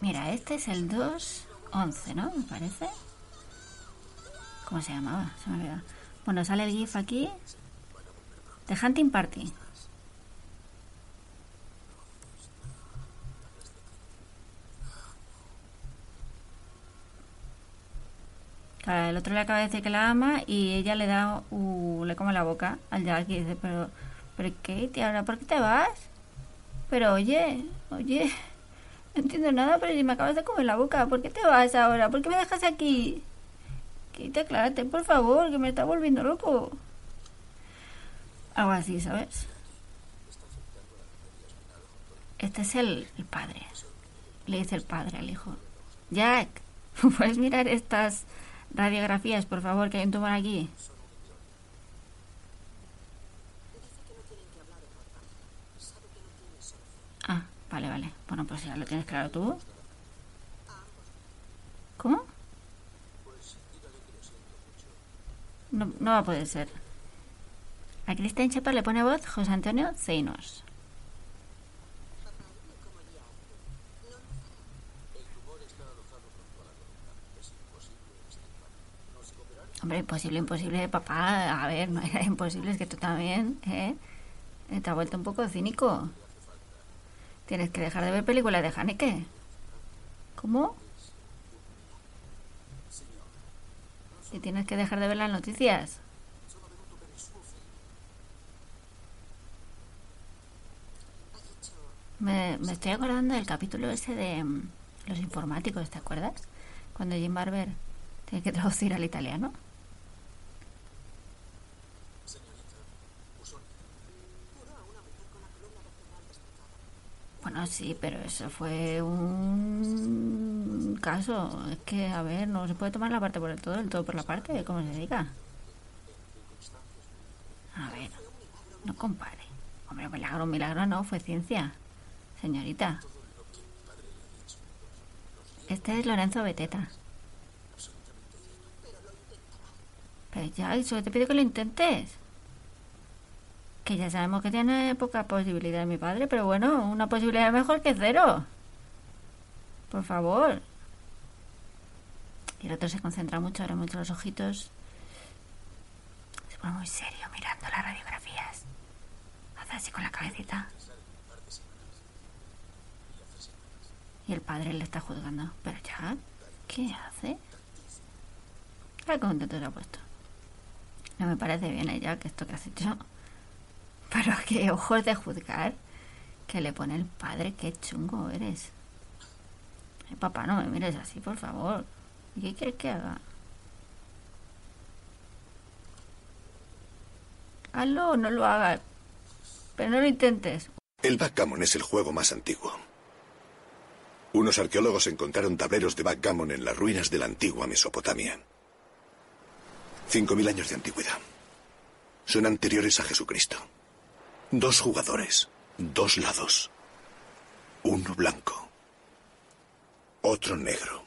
Mira, este es el 2.11, ¿no? Me parece. ¿Cómo se llamaba? Se me olvidó. Bueno, sale el GIF aquí. The Hunting Party. Claro, el otro le acaba de decir que la ama y ella le da, uh, le come la boca al Jack y dice, pero, pero ¿qué, tía? ¿Ahora por qué te vas? Pero oye, oye, no entiendo nada, pero si me acabas de comer la boca, ¿por qué te vas ahora? ¿Por qué me dejas aquí? Quita, aclárate, por favor, que me está volviendo loco. Algo así, ¿sabes? Este es el, el padre. Le dice el padre al hijo. Jack, ¿puedes mirar estas radiografías, por favor, que hay un tumor aquí? Vale, vale. Bueno, pues ya lo tienes claro tú. ¿Cómo? No, no va a poder ser. A Cristian Chapa le pone voz José Antonio Zeinos. Hombre, imposible, imposible, papá. A ver, no era imposible, es que tú también, ¿eh? Te has vuelto un poco cínico. Tienes que dejar de ver películas de Haneke. ¿Cómo? Y tienes que dejar de ver las noticias. Me, me estoy acordando del capítulo ese de mm, los informáticos, ¿te acuerdas? Cuando Jim Barber tiene que traducir al italiano. Bueno, sí, pero eso fue un caso. Es que, a ver, no se puede tomar la parte por el todo, el todo por la parte, ¿cómo se diga? A ver, no compare. Hombre, milagro, milagro no, fue ciencia. Señorita. Este es Lorenzo Beteta. Pero ya, solo te pido que lo intentes. Que ya sabemos que tiene poca posibilidad mi padre, pero bueno, una posibilidad mejor que cero. Por favor. Y el otro se concentra mucho, abre mucho los ojitos. Se pone muy serio mirando las radiografías. Hace así con la cabecita. Y el padre le está juzgando. Pero ya, ¿qué hace? Qué contento se ha puesto. No me parece bien ella que esto que has hecho. Pero qué ojos de juzgar que le pone el padre, qué chungo eres. Papá, no me mires así, por favor. ¿Y qué quieres que haga? Hazlo no lo hagas. Pero no lo intentes. El backgammon es el juego más antiguo. Unos arqueólogos encontraron tableros de backgammon en las ruinas de la antigua Mesopotamia. Cinco mil años de antigüedad. Son anteriores a Jesucristo. Dos jugadores, dos lados. Uno blanco, otro negro.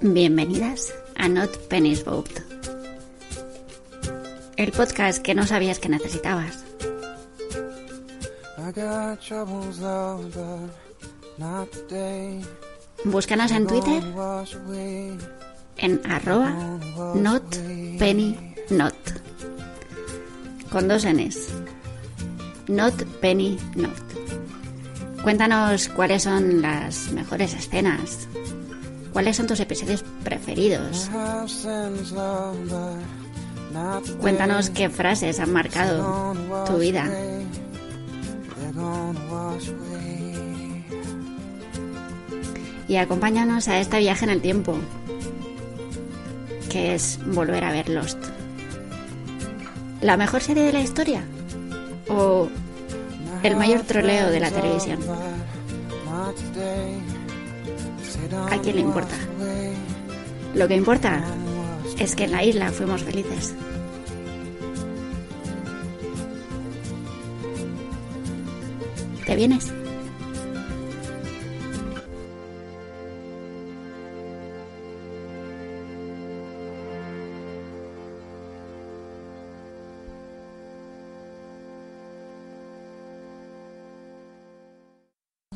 Bienvenidas a Not Penny's Boat. El podcast que no sabías que necesitabas. Búscanos en Twitter en arroba notpennynot. Con dos Ns. Not penny not. Cuéntanos cuáles son las mejores escenas. ¿Cuáles son tus episodios preferidos? Cuéntanos qué frases han marcado tu vida. Y acompáñanos a este viaje en el tiempo, que es volver a ver Lost. ¿La mejor serie de la historia? ¿O el mayor troleo de la televisión? ¿A quién le importa? Lo que importa es que en la isla fuimos felices. ¿Te vienes?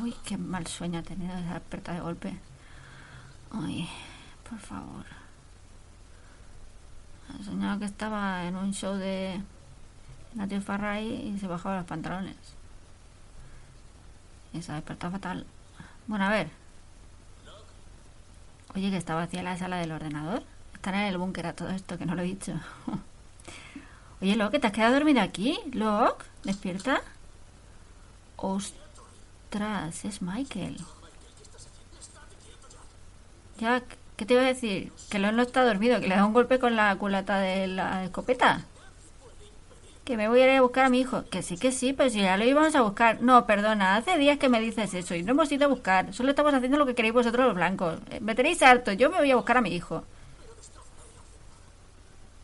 Uy, qué mal sueño ha tenido esa desperta de golpe. Ay, por favor. Soñaba que estaba en un show de Natio Farray y se bajaba los pantalones. Ha despertado fatal. Bueno, a ver. Oye, que está vacía la sala del ordenador. Están en el búnker a todo esto, que no lo he dicho. Oye, Locke, ¿te has quedado dormido aquí? Locke, ¿despierta? Ostras, es Michael. Jack, ¿qué te iba a decir? Que Locke no está dormido, que le da un golpe con la culata de la escopeta. Que me voy a ir a buscar a mi hijo. Que sí, que sí, pero si ya lo íbamos a buscar. No, perdona, hace días que me dices eso y no hemos ido a buscar. Solo estamos haciendo lo que queréis vosotros los blancos. Eh, Me tenéis harto, yo me voy a buscar a mi hijo.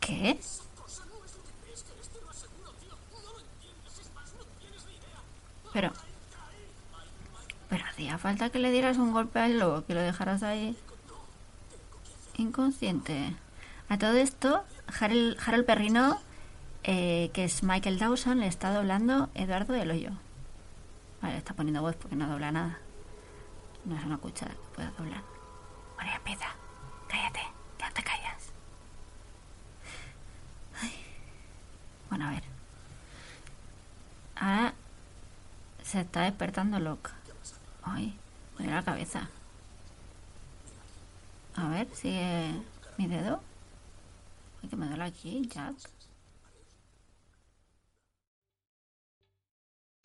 ¿Qué? Pero... Pero hacía falta que le dieras un golpe al lobo, que lo dejaras ahí inconsciente. A todo esto, Harold, Harold Perrino, eh, que es Michael Dawson, le está doblando Eduardo del Hoyo. Vale, le está poniendo voz porque no dobla nada. No es una cuchara que pueda doblar. Bueno, ya empieza. Cállate, no te callas. Ay. Bueno, a ver. Ahora se está despertando Locke. Ay, me la cabeza. A ver, sigue mi dedo. Ay, que me duele aquí, Jack.